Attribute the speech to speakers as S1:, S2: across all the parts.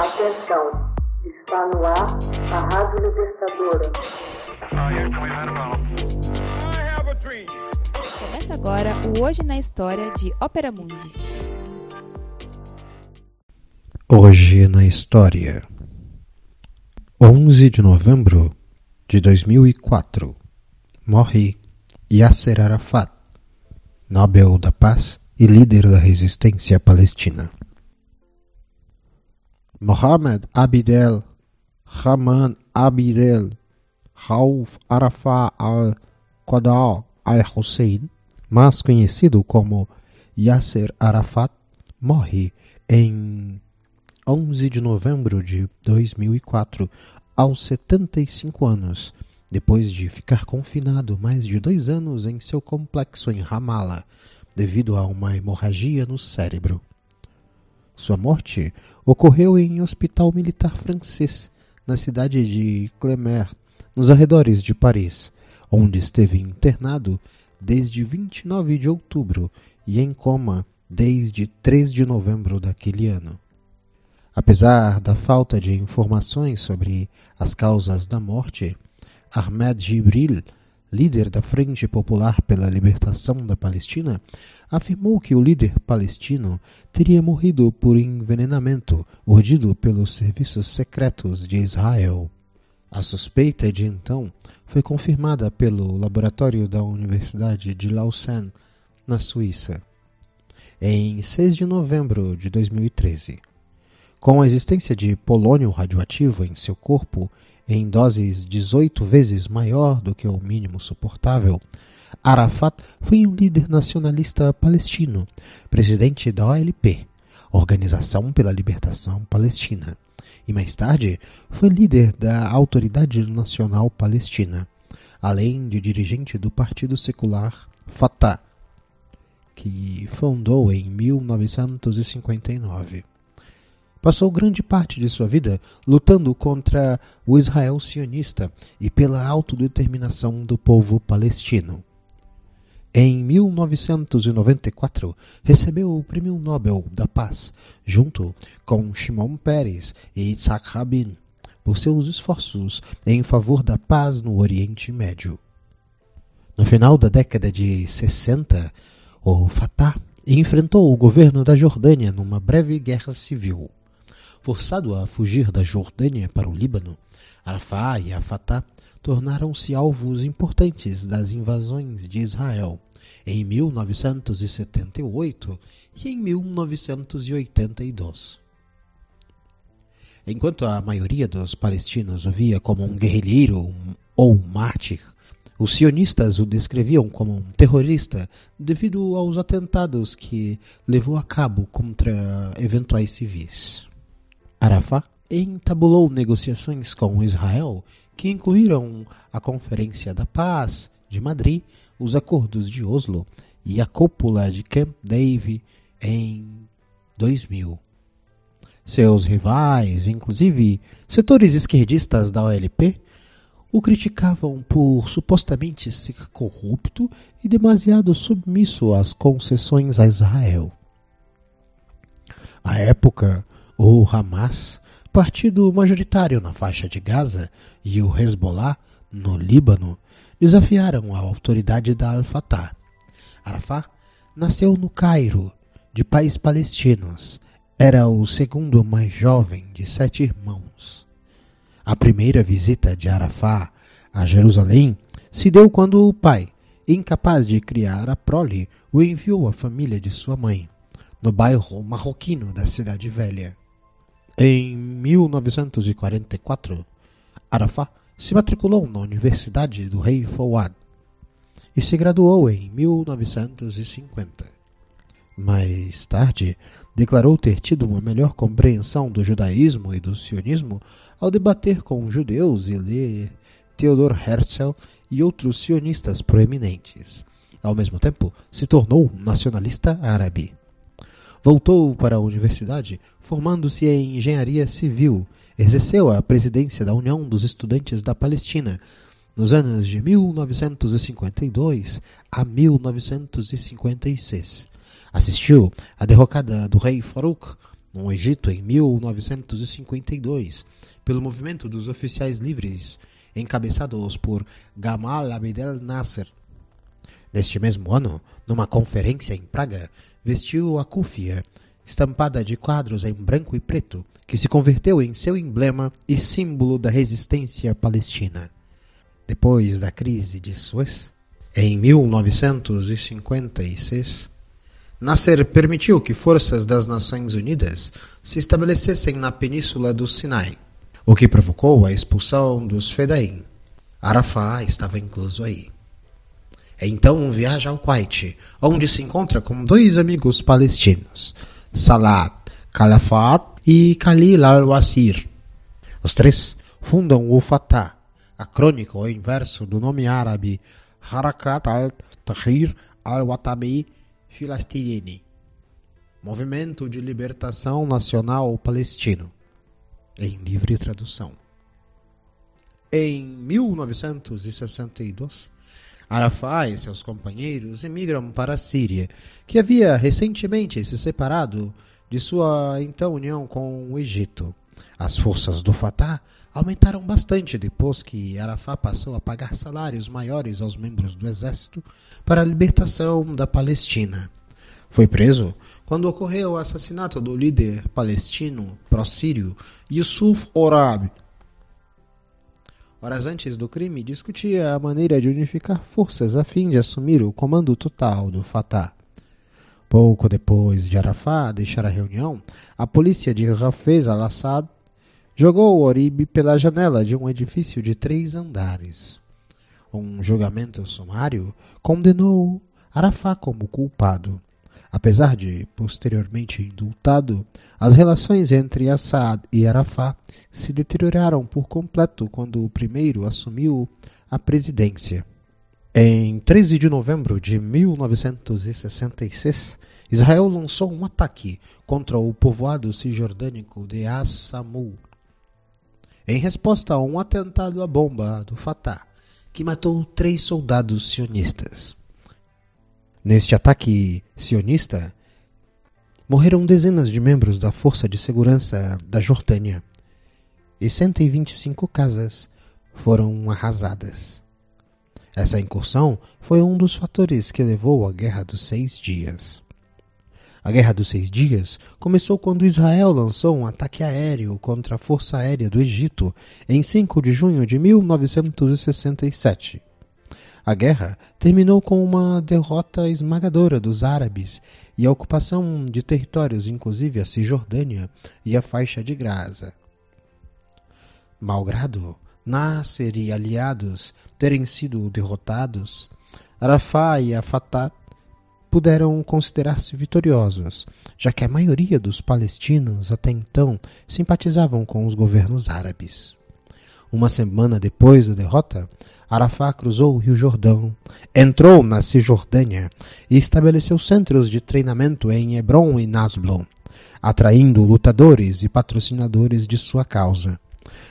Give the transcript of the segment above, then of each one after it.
S1: Atenção, está no ar a Rádio Libertadora.
S2: Começa agora o Hoje na História de Ópera Mundi.
S3: Hoje na História 11 de novembro de 2004 Morre Yasser Arafat, Nobel da Paz e líder da resistência palestina. Mohammed Abdel Rahman Abdel Rauf Arafat al-Qadar al-Hussein, mais conhecido como Yasser Arafat, morre em 11 de novembro de 2004, aos 75 anos, depois de ficar confinado mais de dois anos em seu complexo em Ramallah, devido a uma hemorragia no cérebro. Sua morte ocorreu em um hospital militar francês, na cidade de Clermont, nos arredores de Paris, onde esteve internado desde 29 de outubro e em coma desde 3 de novembro daquele ano. Apesar da falta de informações sobre as causas da morte, Ahmed Jibril líder da Frente Popular pela Libertação da Palestina, afirmou que o líder palestino teria morrido por envenenamento urdido pelos serviços secretos de Israel. A suspeita de então foi confirmada pelo laboratório da Universidade de Lausanne, na Suíça, em 6 de novembro de 2013. Com a existência de polônio radioativo em seu corpo em doses 18 vezes maior do que o mínimo suportável, Arafat foi um líder nacionalista palestino, presidente da OLP, Organização pela Libertação Palestina, e mais tarde foi líder da Autoridade Nacional Palestina, além de dirigente do Partido Secular Fatah, que fundou em 1959. Passou grande parte de sua vida lutando contra o Israel sionista e pela autodeterminação do povo palestino. Em 1994, recebeu o Prêmio Nobel da Paz, junto com Shimon Peres e Yitzhak Rabin, por seus esforços em favor da paz no Oriente Médio. No final da década de 60, o Fatah enfrentou o governo da Jordânia numa breve guerra civil. Forçado a fugir da Jordânia para o Líbano, Arafat e Fatah tornaram-se alvos importantes das invasões de Israel em 1978 e em 1982. Enquanto a maioria dos palestinos o via como um guerrilheiro ou um mártir, os sionistas o descreviam como um terrorista devido aos atentados que levou a cabo contra eventuais civis. Arafat entabulou negociações com Israel que incluíram a Conferência da Paz de Madrid, os acordos de Oslo e a cúpula de Camp David em 2000. Seus rivais, inclusive setores esquerdistas da OLP, o criticavam por supostamente ser corrupto e demasiado submisso às concessões a Israel. À época, o Hamas, partido majoritário na faixa de Gaza, e o Hezbollah, no Líbano, desafiaram a autoridade da Al-Fatah. Arafat nasceu no Cairo, de pais palestinos. Era o segundo mais jovem de sete irmãos. A primeira visita de Arafat a Jerusalém se deu quando o pai, incapaz de criar a prole, o enviou à família de sua mãe, no bairro marroquino da Cidade Velha. Em 1944, Arafat se matriculou na Universidade do Rei Fouad e se graduou em 1950. Mais tarde, declarou ter tido uma melhor compreensão do judaísmo e do sionismo ao debater com judeus e ler Theodor Herzl e outros sionistas proeminentes. Ao mesmo tempo, se tornou nacionalista árabe. Voltou para a universidade, formando-se em engenharia civil. Exerceu a presidência da União dos Estudantes da Palestina nos anos de 1952 a 1956. Assistiu à derrocada do rei Farouk no Egito em 1952, pelo movimento dos oficiais livres, encabeçados por Gamal Abdel Nasser. Neste mesmo ano, numa conferência em Praga, vestiu a cúfia, estampada de quadros em branco e preto, que se converteu em seu emblema e símbolo da resistência palestina. Depois da crise de Suez, em 1956, Nasser permitiu que forças das Nações Unidas se estabelecessem na península do Sinai, o que provocou a expulsão dos Fedaim. Arafat estava incluso aí. Então viaja ao Kuwait, onde se encontra com dois amigos palestinos, Salat Calafat e Khalil al-Wasir. Os três fundam o Fatah, a crônica ou inverso do nome árabe Harakat al-Tahrir al-Watami Filastini, Movimento de Libertação Nacional Palestino, em livre tradução. Em 1962, Arafat e seus companheiros emigram para a Síria, que havia recentemente se separado de sua então união com o Egito. As forças do Fatah aumentaram bastante depois que Arafat passou a pagar salários maiores aos membros do exército para a libertação da Palestina. Foi preso quando ocorreu o assassinato do líder palestino pró-sírio Yusuf Orab. Horas antes do crime, discutia a maneira de unificar forças a fim de assumir o comando total do Fatah. Pouco depois de Arafat deixar a reunião, a polícia de Hafez al-Assad jogou Orib pela janela de um edifício de três andares. Um julgamento sumário condenou Arafat como culpado. Apesar de posteriormente indultado, as relações entre Assad e Arafat se deterioraram por completo quando o primeiro assumiu a presidência. Em 13 de novembro de 1966, Israel lançou um ataque contra o povoado cisjordânico de As-Samul, em resposta a um atentado à bomba do Fatah, que matou três soldados sionistas. Neste ataque sionista, morreram dezenas de membros da Força de Segurança da Jordânia e 125 casas foram arrasadas. Essa incursão foi um dos fatores que levou à Guerra dos Seis Dias. A Guerra dos Seis Dias começou quando Israel lançou um ataque aéreo contra a Força Aérea do Egito em 5 de junho de 1967. A guerra terminou com uma derrota esmagadora dos árabes e a ocupação de territórios, inclusive a Cisjordânia e a faixa de Gaza. Malgrado Nasser e aliados terem sido derrotados, Arafat e a Fatah puderam considerar-se vitoriosos, já que a maioria dos palestinos até então simpatizavam com os governos árabes. Uma semana depois da derrota, Arafat cruzou o Rio Jordão, entrou na Cisjordânia e estabeleceu centros de treinamento em Hebron e Nasblon, atraindo lutadores e patrocinadores de sua causa.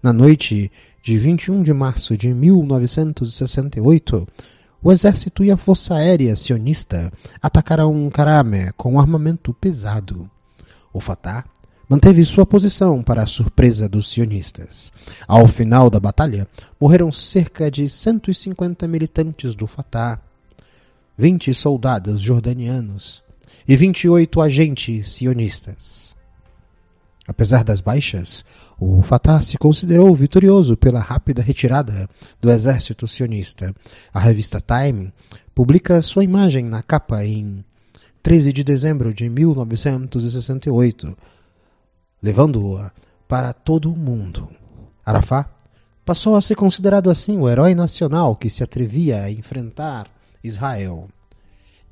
S3: Na noite de 21 de março de 1968, o exército e a força aérea sionista atacaram Karame com armamento pesado. O Fatah manteve sua posição para a surpresa dos sionistas. Ao final da batalha, morreram cerca de 150 militantes do Fatah, 20 soldados jordanianos e 28 agentes sionistas. Apesar das baixas, o Fatah se considerou vitorioso pela rápida retirada do exército sionista. A revista Time publica sua imagem na capa em 13 de dezembro de 1968, levando-a para todo o mundo. Arafat passou a ser considerado assim o herói nacional que se atrevia a enfrentar Israel.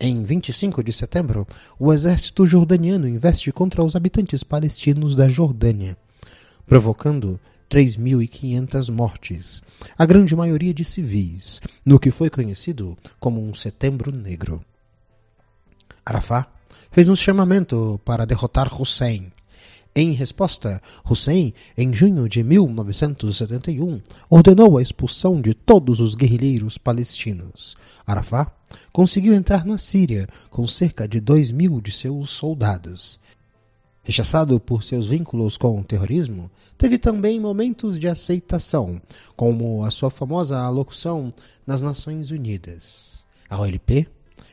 S3: Em 25 de setembro, o exército jordaniano investe contra os habitantes palestinos da Jordânia, provocando 3.500 mortes, a grande maioria de civis, no que foi conhecido como um Setembro Negro. Arafat fez um chamamento para derrotar Hussein, em resposta, Hussein, em junho de 1971, ordenou a expulsão de todos os guerrilheiros palestinos. Arafat conseguiu entrar na Síria com cerca de dois mil de seus soldados. Rechaçado por seus vínculos com o terrorismo, teve também momentos de aceitação, como a sua famosa alocução nas Nações Unidas. A OLP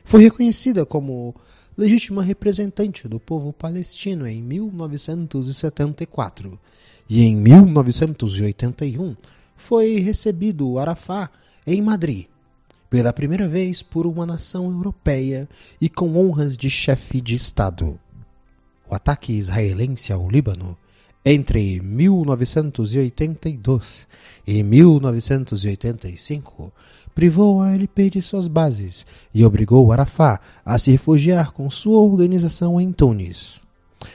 S3: foi reconhecida como legítima representante do povo palestino em 1974 e em 1981 foi recebido Arafat em Madrid pela primeira vez por uma nação europeia e com honras de chefe de Estado. O ataque israelense ao Líbano entre 1982 e 1985 privou a LP de suas bases e obrigou Arafat a se refugiar com sua organização em Tunis.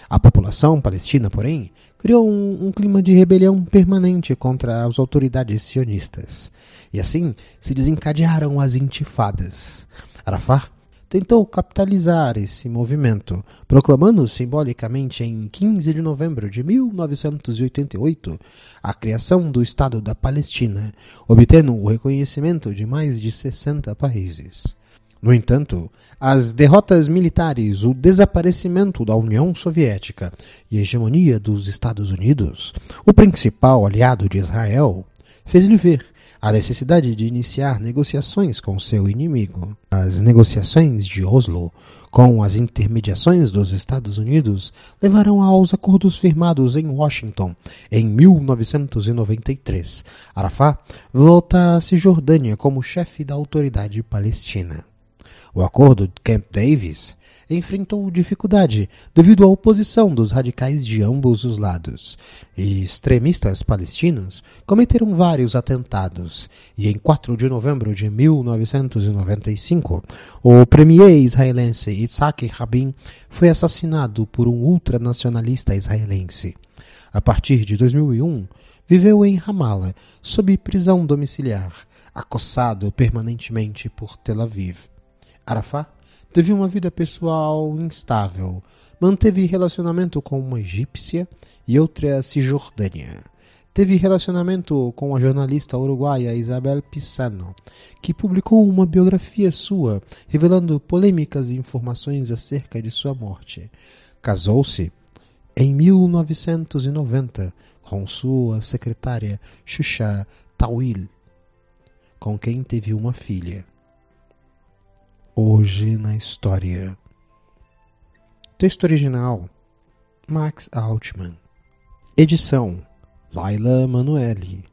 S3: A população palestina, porém, criou um, um, clima de rebelião permanente contra as autoridades sionistas. E assim se desencadearam as intifadas. Arafat tentou capitalizar esse movimento, proclamando simbolicamente em 15 de novembro de 1988 a criação do Estado da Palestina, obtendo o reconhecimento de mais de 60 países. No entanto, as derrotas militares, o desaparecimento da União Soviética e a hegemonia dos Estados Unidos, o principal aliado de Israel, fez-lhe ver a necessidade de iniciar negociações com seu inimigo. As negociações de Oslo, com as intermediações dos Estados Unidos, levaram aos acordos firmados em Washington em 1993. Arafat volta à Cisjordânia como chefe da autoridade palestina. O acordo de Camp Davis enfrentou dificuldade devido à oposição dos radicais de ambos os lados. E extremistas palestinos cometeram vários atentados. E em 4 de novembro de 1995, o premier israelense Yitzhak Rabin foi assassinado por um ultranacionalista israelense. A partir de 2001, viveu em Ramallah, sob prisão domiciliar, acossado permanentemente por Tel Aviv. Arafat teve uma vida pessoal instável, manteve relacionamento com uma egípcia e outra cisjordânia. Teve relacionamento com a jornalista uruguaia Isabel Pisano, que publicou uma biografia sua, revelando polêmicas e informações acerca de sua morte. Casou-se em 1990 com sua secretária Xuxa Tawil, com quem teve uma filha. Hoje na História. Texto original: Max Altman. Edição: Laila Manuelle.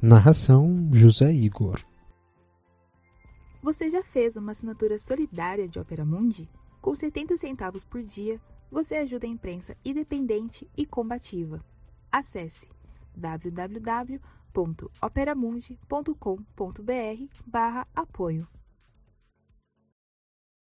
S3: Narração: José Igor.
S2: Você já fez uma assinatura solidária de Opera Mundi? Com 70 centavos por dia, você ajuda a imprensa independente e combativa. Acesse www.operamundi.com.br/apoio.